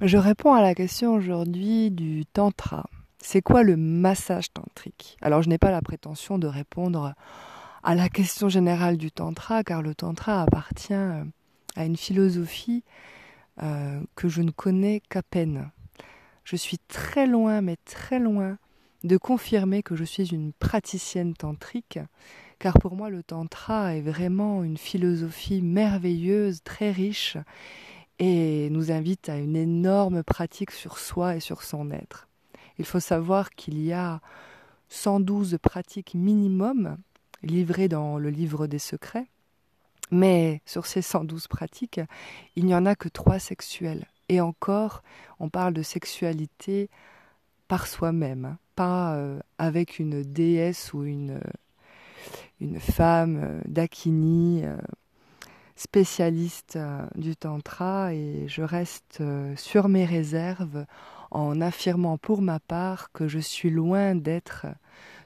Je réponds à la question aujourd'hui du tantra. C'est quoi le massage tantrique? Alors je n'ai pas la prétention de répondre à la question générale du tantra, car le tantra appartient euh, à une philosophie euh, que je ne connais qu'à peine. Je suis très loin, mais très loin, de confirmer que je suis une praticienne tantrique, car pour moi le tantra est vraiment une philosophie merveilleuse, très riche, et nous invite à une énorme pratique sur soi et sur son être. Il faut savoir qu'il y a 112 pratiques minimum livrées dans le livre des secrets, mais sur ces 112 pratiques, il n'y en a que trois sexuelles. Et encore, on parle de sexualité par soi-même, hein, pas euh, avec une déesse ou une, femme euh, d'Akini euh, spécialiste du tantra et je reste sur mes réserves en affirmant pour ma part que je suis loin d'être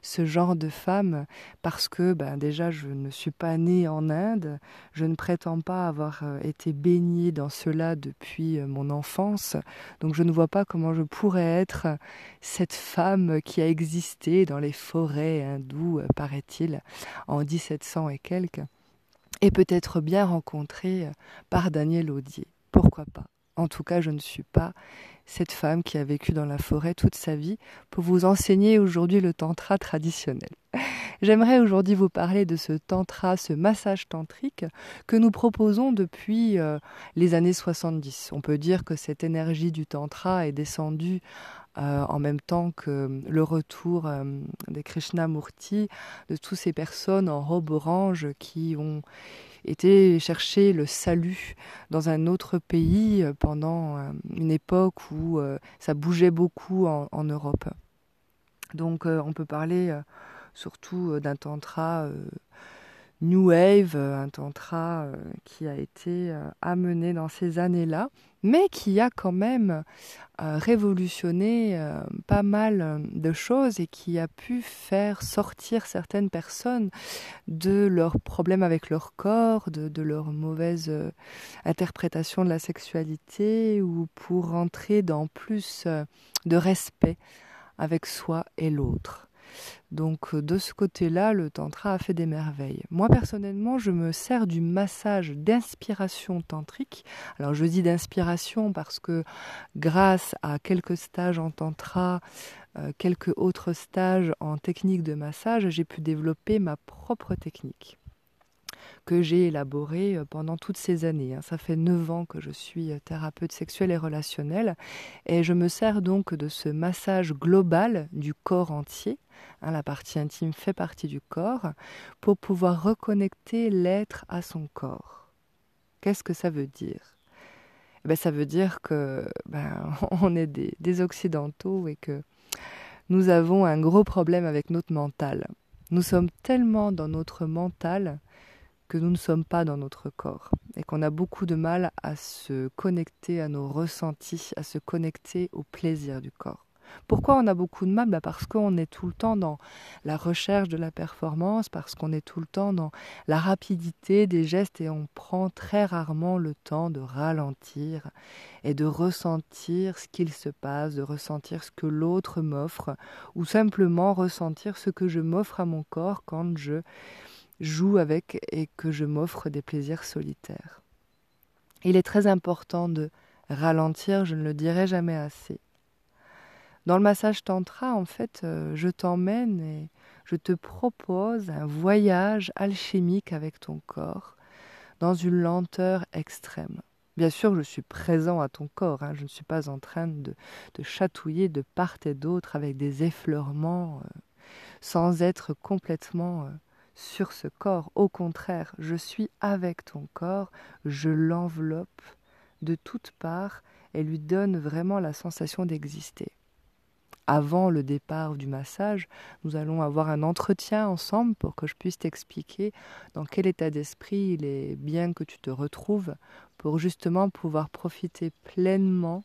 ce genre de femme parce que ben, déjà je ne suis pas née en Inde, je ne prétends pas avoir euh, été baignée dans cela depuis euh, mon enfance, donc je ne vois pas comment je pourrais être cette femme qui a existé dans les forêts hindoues, euh, paraît-il, en 1700 et quelques, et peut-être bien rencontrée par Daniel Audier. Pourquoi pas? En tout cas, je ne suis pas cette femme qui a vécu dans la forêt toute sa vie pour vous enseigner aujourd'hui le tantra traditionnel. J'aimerais aujourd'hui vous parler de ce tantra, ce massage tantrique que nous proposons depuis euh, les années 70. On peut dire que cette énergie du tantra est descendue euh, en même temps que le retour euh, des Krishnamurti, de toutes ces personnes en robe orange qui ont était chercher le salut dans un autre pays euh, pendant euh, une époque où euh, ça bougeait beaucoup en, Europe. Donc on peut parler surtout d'un tantra New Wave, un tantra qui a été amené dans ces années-là mais qui a quand même euh, révolutionné euh, pas mal de choses et qui a pu faire sortir certaines personnes de leurs problèmes avec leur corps, de, leur mauvaise euh, interprétation de la sexualité ou pour rentrer dans plus de respect avec soi et l'autre. Donc euh, de ce côté-là, le tantra a fait des merveilles. Moi personnellement, je me sers du massage d'inspiration tantrique. Alors je dis d'inspiration parce que grâce à quelques stages en tantra, euh, quelques autres stages en technique de massage, j'ai pu développer ma propre technique que j'ai élaboré euh, pendant toutes ces années. Hein. Ça fait neuf ans que je suis euh, thérapeute sexuelle et relationnelle et je me sers donc de ce massage global du corps entier. Hein, la partie intime fait partie du corps pour pouvoir reconnecter l'être à son corps. Qu'est-ce que ça veut dire? Eh ben, Ça veut dire que ben, on est des occidentaux et que nous avons un gros problème avec notre mental. Nous sommes tellement dans notre mental que nous ne sommes pas dans notre corps et qu'on a beaucoup de mal à se connecter à nos ressentis, à se connecter au plaisir du corps. Pourquoi on a beaucoup de mal? Bah Parce qu'on est tout le temps dans la recherche de la performance, parce qu'on est tout le temps dans la rapidité des gestes et on prend très rarement le temps de ralentir et de ressentir ce qu'il se passe, de ressentir ce que l'autre m'offre ou simplement ressentir ce que je m'offre à mon corps quand je joue avec et que je m'offre des plaisirs solitaires. Il est très important de ralentir, je ne le dirai jamais assez. Dans le massage tantra, en fait, euh, je t'emmène et je te propose un voyage alchimique avec ton corps dans une lenteur extrême. Bien sûr, je suis présent à ton corps, hein, je ne suis pas en train de te chatouiller de part et d'autre avec des effleurements euh, sans être complètement euh, sur ce corps. Au contraire, je suis avec ton corps, je l'enveloppe de toutes parts et lui donne vraiment la sensation d'exister. Avant le départ du massage, nous allons avoir un entretien ensemble pour que je puisse t'expliquer dans quel état d'esprit il est bien que tu te retrouves pour justement pouvoir profiter pleinement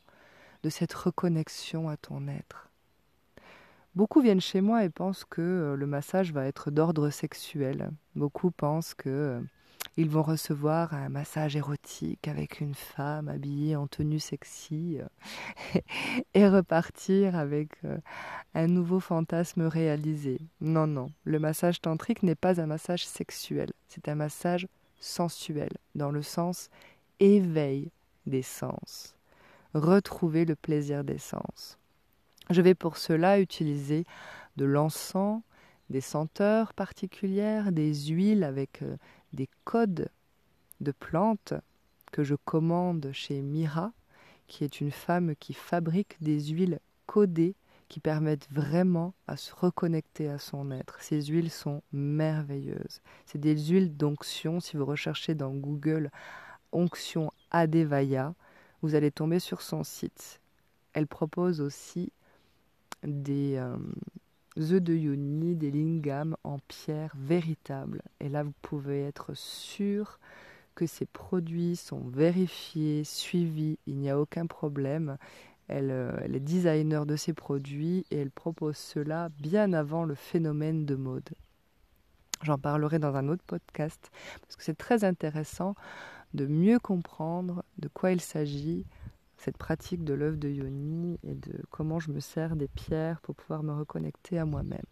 de cette reconnexion à ton être. Beaucoup viennent chez moi et pensent que euh, le massage va être d'ordre sexuel. Beaucoup pensent que euh, Ils vont recevoir un massage érotique avec une femme habillée en tenue sexy euh, et repartir avec un nouveau fantasme réalisé. Non, non, le massage tantrique n'est pas un massage sexuel, c'est un massage sensuel, dans le sens éveil des sens, retrouver le plaisir des sens. Je vais pour cela utiliser de l'encens, des senteurs particulières, des huiles avec euh, des codes de plantes que je commande chez Mira, qui est une femme qui fabrique des huiles codées qui permettent vraiment à se reconnecter à son être. Ces huiles sont merveilleuses. C'est des huiles d'onction. Si vous recherchez dans Google onction Adevaya, vous allez tomber sur son site. Elle propose aussi des euh, œufs de yoni, des lingam en pierre véritable. Et là, vous pouvez être sûr que ces produits sont vérifiés, suivis, il n'y a aucun problème. Elle, euh, elle, est designer de ces produits et elle propose cela bien avant le phénomène de mode. J'en parlerai dans un autre podcast parce que c'est très intéressant de mieux comprendre de quoi il s'agit, cette pratique de l'œuvre de Yoni et de comment je me sers des pierres pour pouvoir me reconnecter à moi-même.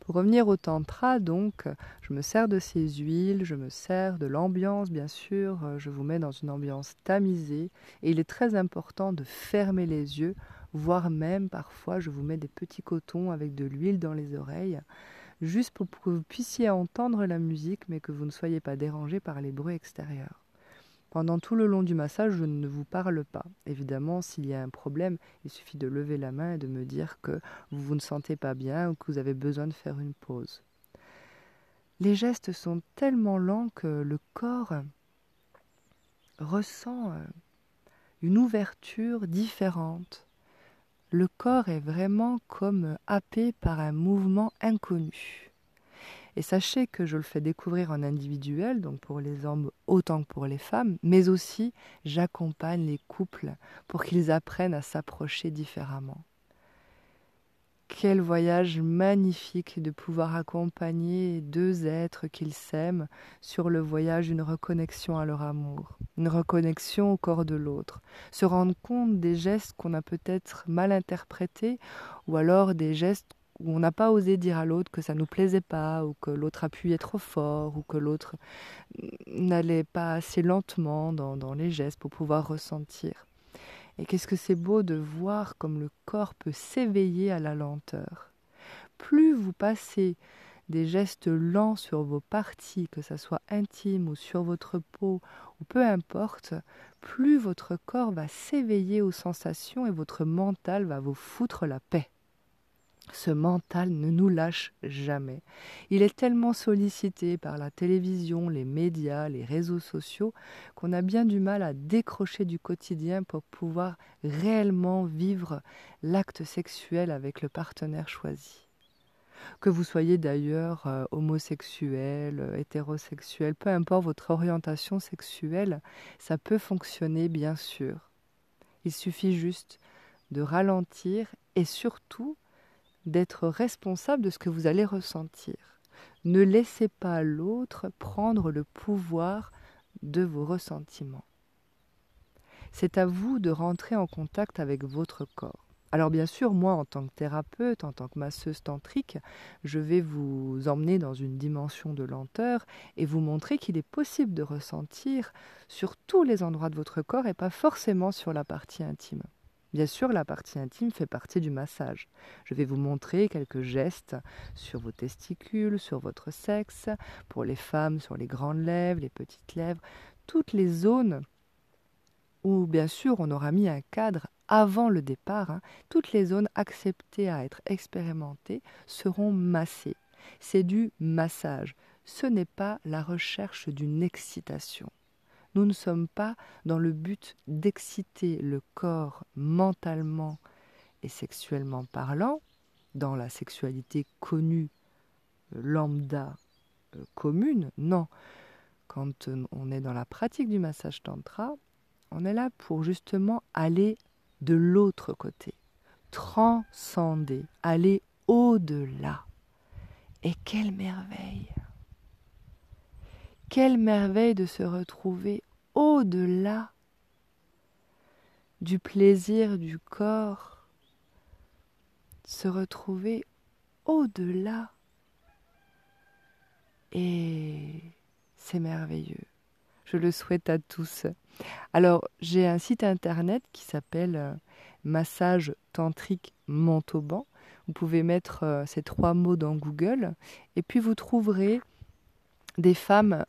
Pour revenir au tantra, donc, je me sers de ces huiles, je me sers de l'ambiance, bien sûr, je vous mets dans une ambiance tamisée, et il est très important de fermer les yeux, voire même parfois je vous mets des petits cotons avec de l'huile dans les oreilles, juste pour que vous puissiez entendre la musique, mais que vous ne soyez pas dérangé par les bruits extérieurs. Pendant tout le long du massage, je ne vous parle pas. Évidemment, s'il y a un problème, il suffit de lever la main et de me dire que vous vous ne sentez pas bien ou que vous avez besoin de faire une pause. Les gestes sont tellement lents que le corps ressent euh, une ouverture différente. Le corps est vraiment comme happé par un mouvement inconnu. Et sachez que je le fais découvrir en individuel, donc pour les hommes autant que pour les femmes, mais aussi j'accompagne les couples pour qu'ils apprennent à s'approcher différemment. Quel voyage magnifique de pouvoir accompagner deux êtres qu'ils s'aiment sur le voyage d'une reconnexion à leur amour, une reconnexion au corps de l'autre, se rendre compte des gestes qu'on a peut-être mal interprétés ou alors des gestes où on n'a pas osé dire à l'autre que ça nous plaisait pas, ou que l'autre appuyait trop fort, ou que l'autre n'allait pas assez lentement dans, les gestes pour pouvoir ressentir. Et qu'est-ce que c'est beau de voir comme le corps peut s'éveiller à la lenteur. Plus vous passez des gestes lents sur vos parties, que ça soit intime ou sur votre peau, ou peu importe, plus votre corps va s'éveiller aux sensations et votre mental va vous foutre la paix. Ce mental ne nous lâche jamais. Il est tellement sollicité par la télévision, les médias, les réseaux sociaux, qu'on a bien du mal à décrocher du quotidien pour pouvoir réellement vivre l'acte sexuel avec le partenaire choisi. Que vous soyez d'ailleurs euh, homosexuel, euh, hétérosexuel, peu importe votre orientation sexuelle, ça peut fonctionner bien sûr. Il suffit juste de ralentir et surtout d'être responsable de ce que vous allez ressentir. Ne laissez pas l'autre prendre le pouvoir de vos ressentiments. C'est à vous de rentrer en contact avec votre corps. Alors bien sûr, moi en tant que thérapeute, en tant que masseuse tantrique, je vais vous emmener dans une dimension de lenteur et vous montrer qu'il est possible de ressentir sur tous les endroits de votre corps et pas forcément sur la partie intime. Bien sûr, la partie intime fait partie du massage. Je vais vous montrer quelques gestes sur vos testicules, sur votre sexe, pour les femmes sur les grandes lèvres, les petites lèvres, toutes les zones où bien sûr on aura mis un cadre avant le départ, hein. toutes les zones acceptées à être expérimentées seront massées. C'est du massage, ce n'est pas la recherche d'une excitation. Nous ne sommes pas dans le but d'exciter le corps mentalement et sexuellement parlant, dans la sexualité connue, euh, lambda, euh, commune, non. Quand euh, on est dans la pratique du massage tantra, on est là pour justement aller de l'autre côté, transcender, aller au-delà. Et quelle merveille Quelle merveille de se retrouver au-delà du plaisir du corps, se retrouver au-delà. Et c'est merveilleux. Je le souhaite à tous. Alors, j'ai un site internet qui s'appelle euh, Massage Tantrique Montauban. Vous pouvez mettre euh, ces trois mots dans Google et puis vous trouverez des femmes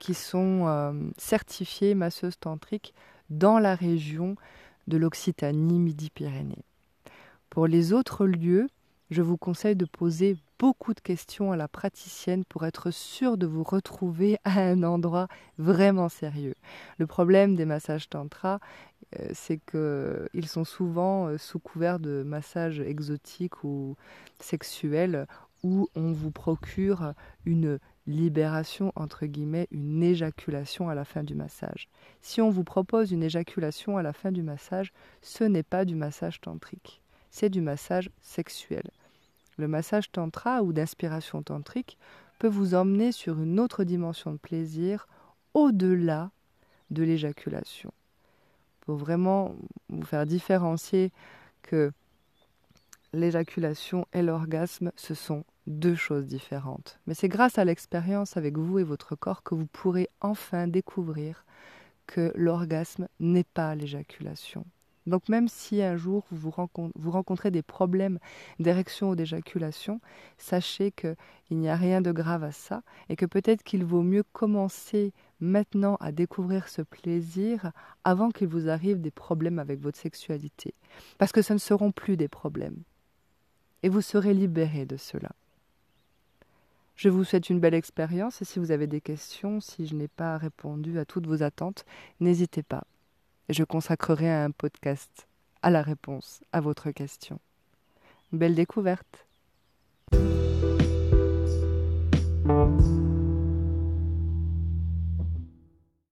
qui sont euh, certifiées masseuses tantriques dans la région de l'Occitanie Midi-Pyrénées. Pour les autres lieux, je vous conseille de poser beaucoup de questions à la praticienne pour être sûr de vous retrouver à un endroit vraiment sérieux. Le problème des massages tantra, euh, c'est qu'ils sont souvent euh, sous couvert de massages exotiques ou sexuels où on vous procure une libération, entre guillemets, une éjaculation à la fin du massage. Si on vous propose une éjaculation à la fin du massage, ce n'est pas du massage tantrique, c'est du massage sexuel. Le massage tantra ou d'inspiration tantrique peut vous emmener sur une autre dimension de plaisir au-delà de l'éjaculation. Pour vraiment vous faire différencier que l'éjaculation et l'orgasme, ce sont deux choses différentes. Mais c'est grâce à l'expérience avec vous et votre corps que vous pourrez enfin découvrir que l'orgasme n'est pas l'éjaculation. Donc même si un jour vous, rencontrez, des problèmes d'érection ou d'éjaculation, sachez qu'il n'y a rien de grave à ça et que peut-être qu'il vaut mieux commencer maintenant à découvrir ce plaisir avant qu'il vous arrive des problèmes avec votre sexualité. Parce que ce ne seront plus des problèmes. Et vous serez libéré de cela. Je vous souhaite une belle expérience et si vous avez des questions, si je n'ai pas répondu à toutes vos attentes, n'hésitez pas. Je consacrerai un podcast à la réponse à votre question. Belle découverte